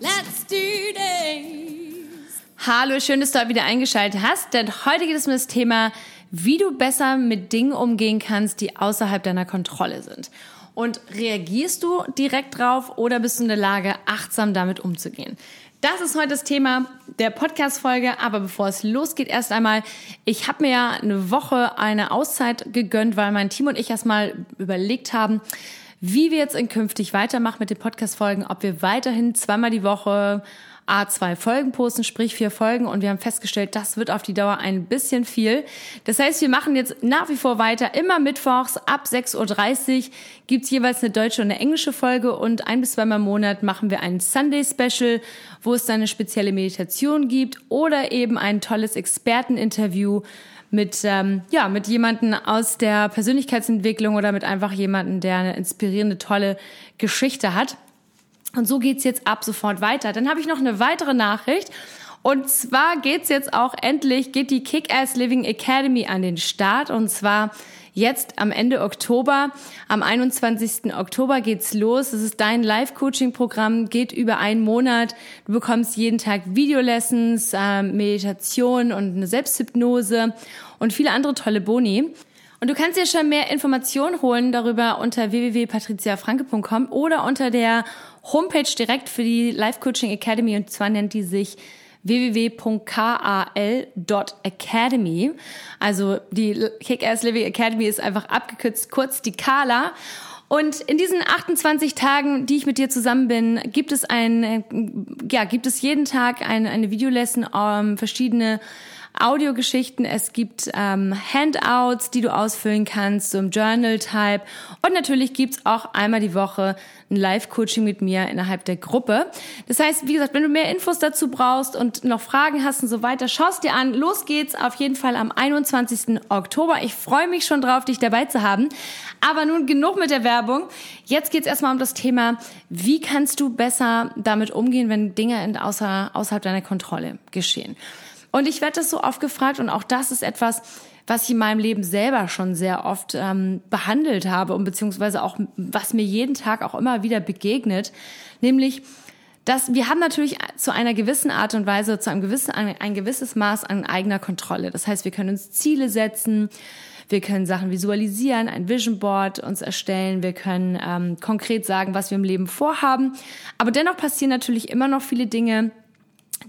let's do this! Hallo, schön, dass du heute wieder eingeschaltet hast, denn heute geht es um das Thema, wie du besser mit Dingen umgehen kannst, die außerhalb deiner Kontrolle sind. Und reagierst du direkt drauf oder bist du in der Lage, achtsam damit umzugehen? Das ist heute das Thema der Podcast-Folge. Aber bevor es losgeht, erst einmal, ich habe mir ja eine Woche eine Auszeit gegönnt, weil mein Team und ich erstmal überlegt haben, wie wir jetzt in künftig weitermachen mit den Podcast-Folgen, ob wir weiterhin zweimal die Woche A2 Folgen posten, sprich vier Folgen. Und wir haben festgestellt, das wird auf die Dauer ein bisschen viel. Das heißt, wir machen jetzt nach wie vor weiter. Immer mittwochs ab 6.30 Uhr gibt's jeweils eine deutsche und eine englische Folge. Und ein bis zweimal im Monat machen wir ein Sunday Special, wo es dann eine spezielle Meditation gibt oder eben ein tolles Experteninterview mit, ähm, ja, mit jemanden aus der Persönlichkeitsentwicklung oder mit einfach jemanden, der eine inspirierende, tolle Geschichte hat. Und so geht's jetzt ab sofort weiter. Dann habe ich noch eine weitere Nachricht. Und zwar geht's jetzt auch endlich, geht die Kick-Ass Living Academy an den Start. Und zwar jetzt am Ende Oktober. Am 21. Oktober geht's los. Es ist dein Live-Coaching-Programm, geht über einen Monat. Du bekommst jeden Tag Videolessons, äh, Meditation und eine Selbsthypnose und viele andere tolle Boni. Und du kannst dir schon mehr Informationen holen darüber unter www.patriziafranke.com oder unter der Homepage direkt für die Life Coaching Academy und zwar nennt die sich www.kal.academy. Also die Kick-Ass Living Academy ist einfach abgekürzt kurz die Kala. Und in diesen 28 Tagen, die ich mit dir zusammen bin, gibt es ein, ja, gibt es jeden Tag eine, eine Videolesson, um, verschiedene Audiogeschichten, es gibt ähm, Handouts, die du ausfüllen kannst, so im Journal-Type. Und natürlich gibt's auch einmal die Woche ein Live-Coaching mit mir innerhalb der Gruppe. Das heißt, wie gesagt, wenn du mehr Infos dazu brauchst und noch Fragen hast und so weiter, schaust dir an. Los geht's auf jeden Fall am 21. Oktober. Ich freue mich schon drauf, dich dabei zu haben. Aber nun genug mit der Werbung. Jetzt geht's erstmal um das Thema, wie kannst du besser damit umgehen, wenn Dinge in, außer, außerhalb deiner Kontrolle geschehen. Und ich werde das so oft gefragt und auch das ist etwas, was ich in meinem Leben selber schon sehr oft ähm, behandelt habe und beziehungsweise auch, was mir jeden Tag auch immer wieder begegnet, nämlich, dass wir haben natürlich zu einer gewissen Art und Weise, zu einem gewissen, ein, gewisses Maß an eigener Kontrolle. Das heißt, wir können uns Ziele setzen, wir können Sachen visualisieren, ein Vision Board uns erstellen, wir können ähm, konkret sagen, was wir im Leben vorhaben. Aber dennoch passieren natürlich immer noch viele Dinge,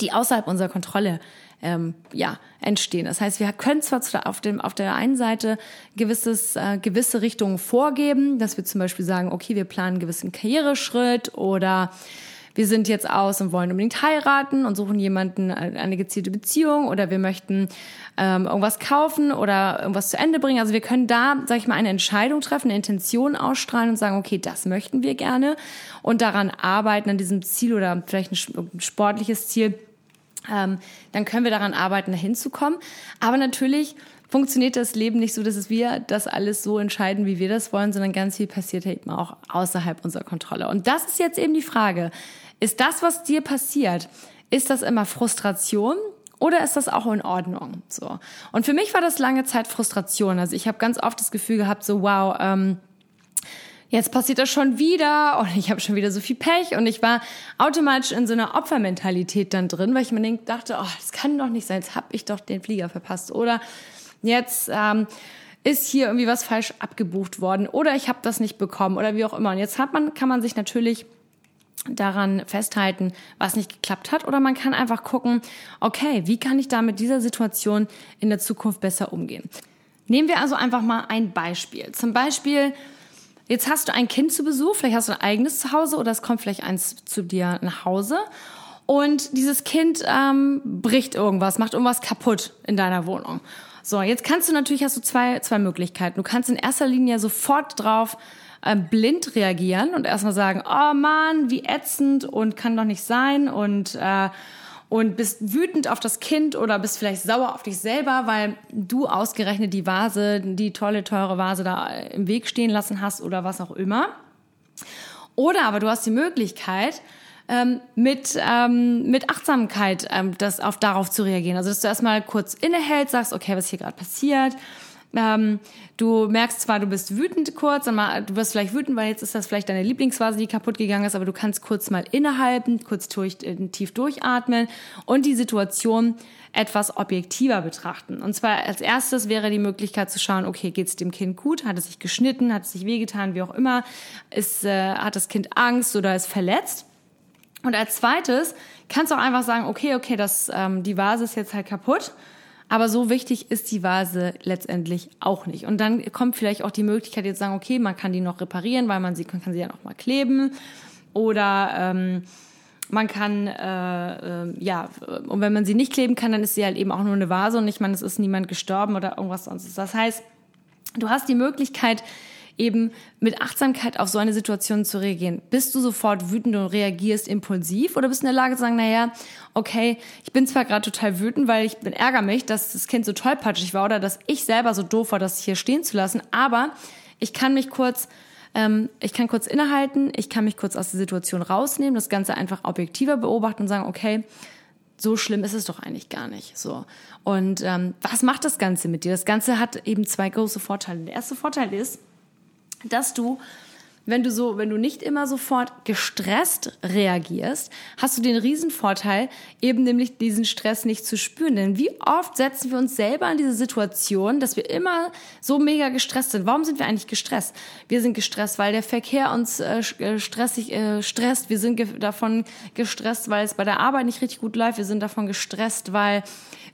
die außerhalb unserer Kontrolle ähm, ja, entstehen. Das heißt, wir können zwar auf, dem, auf der einen Seite gewisses, äh, gewisse Richtungen vorgeben, dass wir zum Beispiel sagen, okay, wir planen einen gewissen Karriereschritt oder wir sind jetzt aus und wollen unbedingt heiraten und suchen jemanden äh, eine gezielte Beziehung oder wir möchten ähm, irgendwas kaufen oder irgendwas zu Ende bringen. Also wir können da, sag ich mal, eine Entscheidung treffen, eine Intention ausstrahlen und sagen, okay, das möchten wir gerne und daran arbeiten an diesem Ziel oder vielleicht ein sportliches Ziel ähm, dann können wir daran arbeiten, dahin zu kommen. Aber natürlich funktioniert das Leben nicht so, dass wir das alles so entscheiden, wie wir das wollen, sondern ganz viel passiert eben auch außerhalb unserer Kontrolle. Und das ist jetzt eben die Frage. Ist das, was dir passiert, ist das immer Frustration oder ist das auch in Ordnung? So. Und für mich war das lange Zeit Frustration. Also ich habe ganz oft das Gefühl gehabt, so wow, ähm, jetzt passiert das schon wieder und ich habe schon wieder so viel Pech und ich war automatisch in so einer Opfermentalität dann drin, weil ich mir dachte, oh, das kann doch nicht sein, jetzt habe ich doch den Flieger verpasst oder jetzt ähm, ist hier irgendwie was falsch abgebucht worden oder ich habe das nicht bekommen oder wie auch immer. Und jetzt hat man, kann man sich natürlich daran festhalten, was nicht geklappt hat, oder man kann einfach gucken, okay, wie kann ich da mit dieser Situation in der Zukunft besser umgehen? Nehmen wir also einfach mal ein Beispiel. Zum Beispiel Jetzt hast du ein Kind zu Besuch, vielleicht hast du ein eigenes Zuhause oder es kommt vielleicht eins zu dir nach Hause. Und dieses Kind ähm, bricht irgendwas, macht irgendwas kaputt in deiner Wohnung. So, jetzt kannst du natürlich, hast du zwei, zwei Möglichkeiten. Du kannst in erster Linie sofort drauf äh, blind reagieren und erstmal sagen, oh Mann, wie ätzend und kann doch nicht sein und äh, und bist wütend auf das Kind oder bist vielleicht sauer auf dich selber, weil du ausgerechnet die Vase, die tolle, teure Vase da im Weg stehen lassen hast oder was auch immer. Oder aber du hast die Möglichkeit, ähm, mit, ähm, mit Achtsamkeit ähm, das auf, darauf zu reagieren. Also dass du erstmal kurz innehältst, sagst, okay, was hier gerade passiert. Ähm, du merkst zwar, du bist wütend kurz, mal, du wirst vielleicht wütend, weil jetzt ist das vielleicht deine Lieblingsvase, die kaputt gegangen ist, aber du kannst kurz mal innehalten, kurz durch, äh, tief durchatmen und die Situation etwas objektiver betrachten. Und zwar als erstes wäre die Möglichkeit zu schauen, okay, geht es dem Kind gut? Hat es sich geschnitten? Hat es sich wehgetan? Wie auch immer? Ist, äh, hat das Kind Angst oder ist verletzt? Und als zweites kannst du auch einfach sagen, okay, okay, das, ähm, die Vase ist jetzt halt kaputt. Aber so wichtig ist die Vase letztendlich auch nicht. Und dann kommt vielleicht auch die Möglichkeit, jetzt sagen, okay, man kann die noch reparieren, weil man sie man kann sie ja noch mal kleben. Oder ähm, man kann, äh, äh, ja, und wenn man sie nicht kleben kann, dann ist sie halt eben auch nur eine Vase und ich meine, es ist niemand gestorben oder irgendwas sonst. Das heißt, du hast die Möglichkeit, eben mit Achtsamkeit auf so eine Situation zu reagieren. Bist du sofort wütend und reagierst impulsiv oder bist du in der Lage zu sagen, naja, okay, ich bin zwar gerade total wütend, weil ich bin, ärgere mich, dass das Kind so tollpatschig war oder dass ich selber so doof war, das hier stehen zu lassen, aber ich kann mich kurz ähm, ich kann kurz innehalten, ich kann mich kurz aus der Situation rausnehmen, das Ganze einfach objektiver beobachten und sagen, okay, so schlimm ist es doch eigentlich gar nicht. So. Und ähm, was macht das Ganze mit dir? Das Ganze hat eben zwei große Vorteile. Der erste Vorteil ist, dass du wenn du so, wenn du nicht immer sofort gestresst reagierst, hast du den Riesenvorteil, eben nämlich diesen Stress nicht zu spüren. Denn wie oft setzen wir uns selber in diese Situation, dass wir immer so mega gestresst sind? Warum sind wir eigentlich gestresst? Wir sind gestresst, weil der Verkehr uns äh, äh stressig äh, stresst. Wir sind ge davon gestresst, weil es bei der Arbeit nicht richtig gut läuft. Wir sind davon gestresst, weil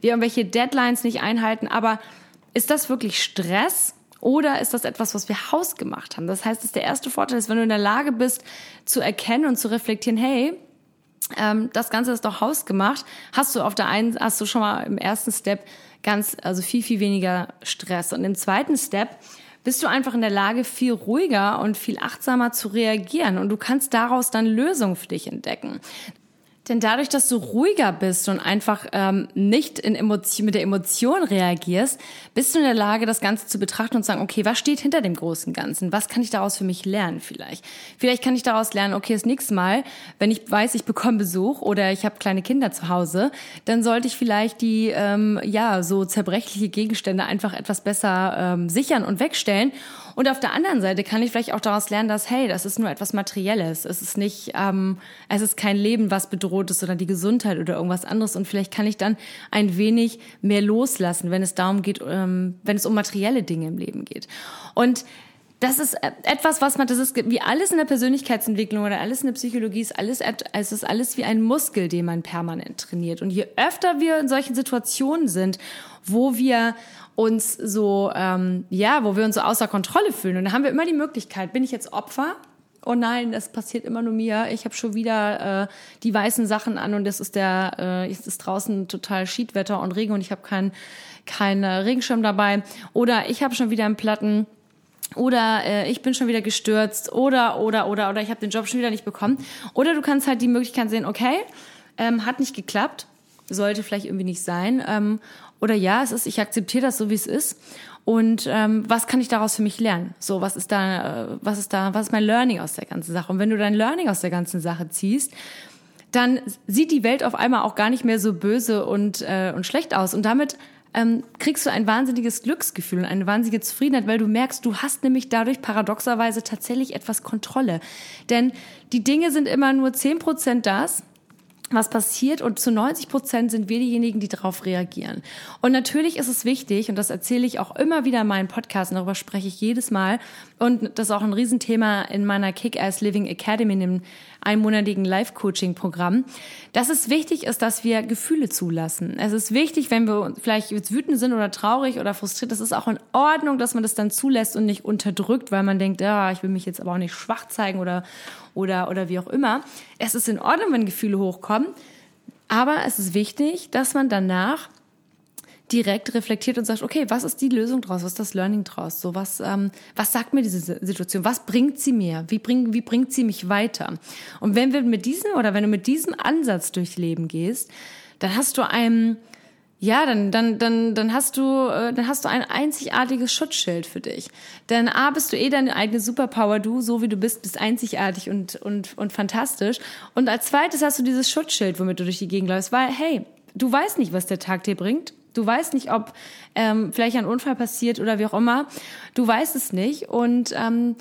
wir irgendwelche Deadlines nicht einhalten. Aber ist das wirklich Stress? Oder ist das etwas, was wir hausgemacht haben? Das heißt, dass der erste Vorteil ist, wenn du in der Lage bist zu erkennen und zu reflektieren, hey, ähm, das Ganze ist doch hausgemacht, hast du auf der einen, hast du schon mal im ersten Step ganz, also viel, viel weniger Stress. Und im zweiten Step bist du einfach in der Lage, viel ruhiger und viel achtsamer zu reagieren und du kannst daraus dann Lösungen für dich entdecken. Denn dadurch, dass du ruhiger bist und einfach ähm, nicht in Emotion, mit der Emotion reagierst, bist du in der Lage, das Ganze zu betrachten und zu sagen, okay, was steht hinter dem großen Ganzen? Was kann ich daraus für mich lernen vielleicht? Vielleicht kann ich daraus lernen, okay, das nächste Mal, wenn ich weiß, ich bekomme Besuch oder ich habe kleine Kinder zu Hause, dann sollte ich vielleicht die, ähm, ja, so zerbrechliche Gegenstände einfach etwas besser ähm, sichern und wegstellen und auf der anderen Seite kann ich vielleicht auch daraus lernen, dass, hey, das ist nur etwas Materielles. Es ist nicht, ähm, es ist kein Leben, was bedroht ist, sondern die Gesundheit oder irgendwas anderes. Und vielleicht kann ich dann ein wenig mehr loslassen, wenn es darum geht, ähm, wenn es um materielle Dinge im Leben geht. Und das ist etwas, was man, das ist wie alles in der Persönlichkeitsentwicklung oder alles in der Psychologie, ist alles, es ist alles wie ein Muskel, den man permanent trainiert. Und je öfter wir in solchen Situationen sind, wo wir uns so, ähm, ja, wo wir uns so außer Kontrolle fühlen. Und da haben wir immer die Möglichkeit, bin ich jetzt Opfer? Oh nein, das passiert immer nur mir. Ich habe schon wieder äh, die weißen Sachen an und es ist der, äh, es ist draußen total Schiedwetter und Regen und ich habe keinen kein Regenschirm dabei. Oder ich habe schon wieder einen Platten. Oder äh, ich bin schon wieder gestürzt. Oder, oder, oder, oder ich habe den Job schon wieder nicht bekommen. Oder du kannst halt die Möglichkeit sehen, okay, ähm, hat nicht geklappt sollte vielleicht irgendwie nicht sein. Ähm, oder ja, es ist, ich akzeptiere das so, wie es ist. Und ähm, was kann ich daraus für mich lernen? So, was ist da, äh, was ist da, was ist mein Learning aus der ganzen Sache? Und wenn du dein Learning aus der ganzen Sache ziehst, dann sieht die Welt auf einmal auch gar nicht mehr so böse und, äh, und schlecht aus. Und damit ähm, kriegst du ein wahnsinniges Glücksgefühl und eine wahnsinnige Zufriedenheit, weil du merkst, du hast nämlich dadurch paradoxerweise tatsächlich etwas Kontrolle. Denn die Dinge sind immer nur zehn Prozent das, was passiert und zu 90 Prozent sind wir diejenigen, die darauf reagieren. Und natürlich ist es wichtig, und das erzähle ich auch immer wieder in meinen Podcasts, darüber spreche ich jedes Mal, und das ist auch ein Riesenthema in meiner Kick-Ass Living Academy, in dem einmonatigen Live-Coaching-Programm, dass es wichtig ist, dass wir Gefühle zulassen. Es ist wichtig, wenn wir vielleicht jetzt wütend sind oder traurig oder frustriert, es ist auch in Ordnung, dass man das dann zulässt und nicht unterdrückt, weil man denkt, ja, ich will mich jetzt aber auch nicht schwach zeigen oder oder, oder wie auch immer. Es ist in Ordnung, wenn Gefühle hochkommen, aber es ist wichtig, dass man danach direkt reflektiert und sagt, okay, was ist die Lösung draus? Was ist das Learning draus? So was, ähm, was sagt mir diese Situation? Was bringt sie mir? Wie bringt, wie bringt sie mich weiter? Und wenn wir mit diesem oder wenn du mit diesem Ansatz durchs Leben gehst, dann hast du einen ja, dann, dann, dann, dann hast du, äh, dann hast du ein einzigartiges Schutzschild für dich. Denn A, bist du eh deine eigene Superpower, du, so wie du bist, bist einzigartig und, und, und fantastisch. Und als zweites hast du dieses Schutzschild, womit du durch die Gegend läufst, weil, hey, du weißt nicht, was der Tag dir bringt. Du weißt nicht, ob ähm, vielleicht ein Unfall passiert oder wie auch immer. Du weißt es nicht. Und ähm,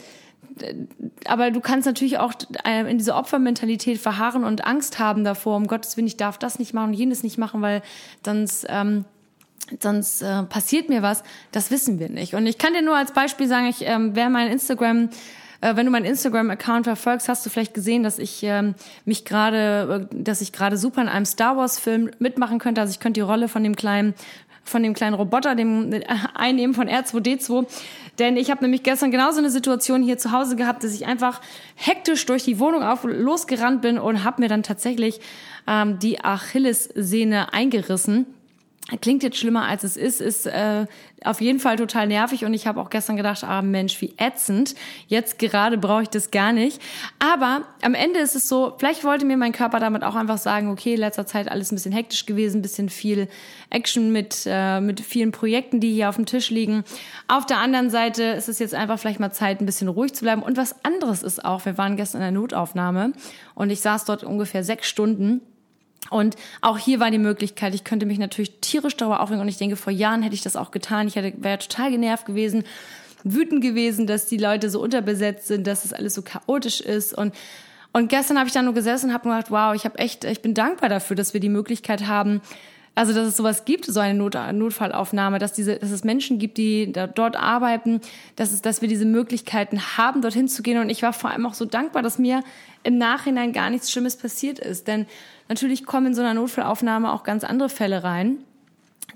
aber du kannst natürlich auch äh, in diese Opfermentalität verharren und Angst haben davor, um Gottes Willen, ich darf das nicht machen und jenes nicht machen, weil sonst, ähm, sonst äh, passiert mir was. Das wissen wir nicht. Und ich kann dir nur als Beispiel sagen, ich, ähm, wer mein Instagram äh, wenn du meinen Instagram-Account verfolgst, hast du vielleicht gesehen, dass ich ähm, mich gerade, äh, dass ich gerade super in einem Star Wars-Film mitmachen könnte. Also ich könnte die Rolle von dem kleinen von dem kleinen Roboter, dem äh, Einnehmen von R2D2. Denn ich habe nämlich gestern genauso eine Situation hier zu Hause gehabt, dass ich einfach hektisch durch die Wohnung auf losgerannt bin und habe mir dann tatsächlich ähm, die Achillessehne eingerissen. Klingt jetzt schlimmer als es ist, ist äh, auf jeden Fall total nervig und ich habe auch gestern gedacht, ah Mensch, wie ätzend. Jetzt gerade brauche ich das gar nicht. Aber am Ende ist es so, vielleicht wollte mir mein Körper damit auch einfach sagen, okay, in letzter Zeit alles ein bisschen hektisch gewesen, ein bisschen viel Action mit, äh, mit vielen Projekten, die hier auf dem Tisch liegen. Auf der anderen Seite ist es jetzt einfach vielleicht mal Zeit, ein bisschen ruhig zu bleiben. Und was anderes ist auch, wir waren gestern in der Notaufnahme und ich saß dort ungefähr sechs Stunden und auch hier war die Möglichkeit, ich könnte mich natürlich tierisch darüber aufregen und ich denke, vor Jahren hätte ich das auch getan. Ich wäre total genervt gewesen, wütend gewesen, dass die Leute so unterbesetzt sind, dass es alles so chaotisch ist und und gestern habe ich da nur gesessen und habe gedacht, wow, ich habe echt, ich bin dankbar dafür, dass wir die Möglichkeit haben, also dass es sowas gibt, so eine Not Notfallaufnahme, dass diese, dass es Menschen gibt, die da, dort arbeiten, dass es, dass wir diese Möglichkeiten haben, dorthin zu gehen. Und ich war vor allem auch so dankbar, dass mir im Nachhinein gar nichts Schlimmes passiert ist, denn Natürlich kommen in so einer Notfallaufnahme auch ganz andere Fälle rein,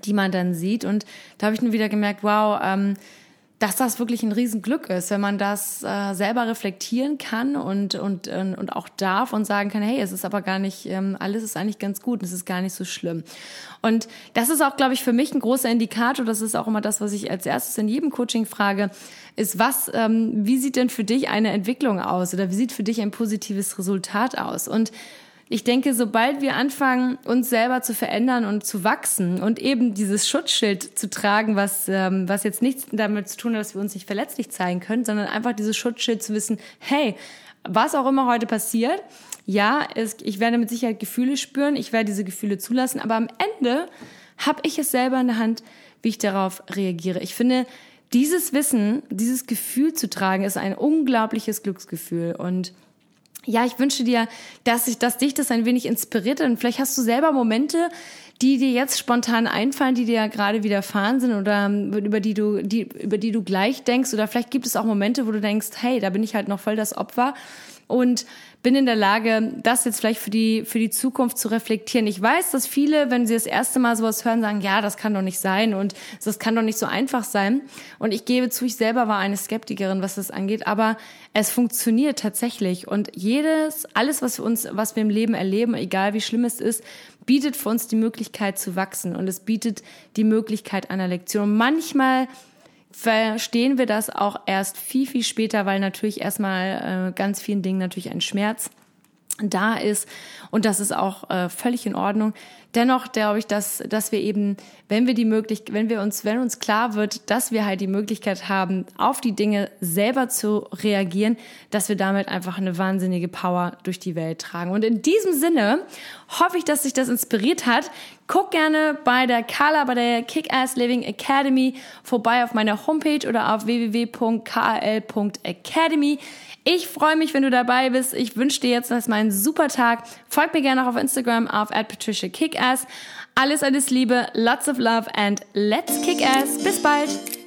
die man dann sieht. Und da habe ich nur wieder gemerkt, wow, ähm, dass das wirklich ein Riesenglück ist, wenn man das äh, selber reflektieren kann und, und, und auch darf und sagen kann, hey, es ist aber gar nicht, ähm, alles ist eigentlich ganz gut, es ist gar nicht so schlimm. Und das ist auch, glaube ich, für mich ein großer Indikator, das ist auch immer das, was ich als erstes in jedem Coaching frage, ist, was, ähm, wie sieht denn für dich eine Entwicklung aus oder wie sieht für dich ein positives Resultat aus? Und ich denke, sobald wir anfangen, uns selber zu verändern und zu wachsen und eben dieses Schutzschild zu tragen, was, ähm, was jetzt nichts damit zu tun hat, dass wir uns nicht verletzlich zeigen können, sondern einfach dieses Schutzschild zu wissen, hey, was auch immer heute passiert, ja, es, ich werde mit Sicherheit Gefühle spüren, ich werde diese Gefühle zulassen, aber am Ende habe ich es selber in der Hand, wie ich darauf reagiere. Ich finde, dieses Wissen, dieses Gefühl zu tragen, ist ein unglaubliches Glücksgefühl und ja, ich wünsche dir, dass ich, dass dich das ein wenig inspiriert. Und vielleicht hast du selber Momente, die dir jetzt spontan einfallen, die dir ja gerade widerfahren sind oder ähm, über die du, die, über die du gleich denkst. Oder vielleicht gibt es auch Momente, wo du denkst, hey, da bin ich halt noch voll das Opfer und bin in der Lage, das jetzt vielleicht für die, für die Zukunft zu reflektieren. Ich weiß, dass viele, wenn sie das erste Mal sowas hören, sagen, ja, das kann doch nicht sein und das kann doch nicht so einfach sein. Und ich gebe zu, ich selber war eine Skeptikerin, was das angeht, aber es funktioniert tatsächlich. Und jedes, alles, was wir uns, was wir im Leben erleben, egal wie schlimm es ist, bietet für uns die Möglichkeit zu wachsen und es bietet die Möglichkeit einer Lektion. manchmal verstehen wir das auch erst viel, viel später, weil natürlich erstmal äh, ganz vielen Dingen natürlich ein Schmerz da ist und das ist auch äh, völlig in Ordnung. Dennoch glaube ich, dass, dass wir eben, wenn wir die Möglichkeit, wenn wir uns, wenn uns klar wird, dass wir halt die Möglichkeit haben, auf die Dinge selber zu reagieren, dass wir damit einfach eine wahnsinnige Power durch die Welt tragen. Und in diesem Sinne hoffe ich, dass sich das inspiriert hat. Guck gerne bei der Carla, bei der Kick-Ass Living Academy vorbei auf meiner Homepage oder auf www.kl.academy. Ich freue mich, wenn du dabei bist. Ich wünsche dir jetzt erstmal einen super Tag. Folg mir gerne auch auf Instagram auf @patriciakickass. Alles, alles Liebe, lots of love and let's kick ass. Bis bald.